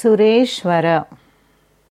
ಸುರೇಶ್ವರ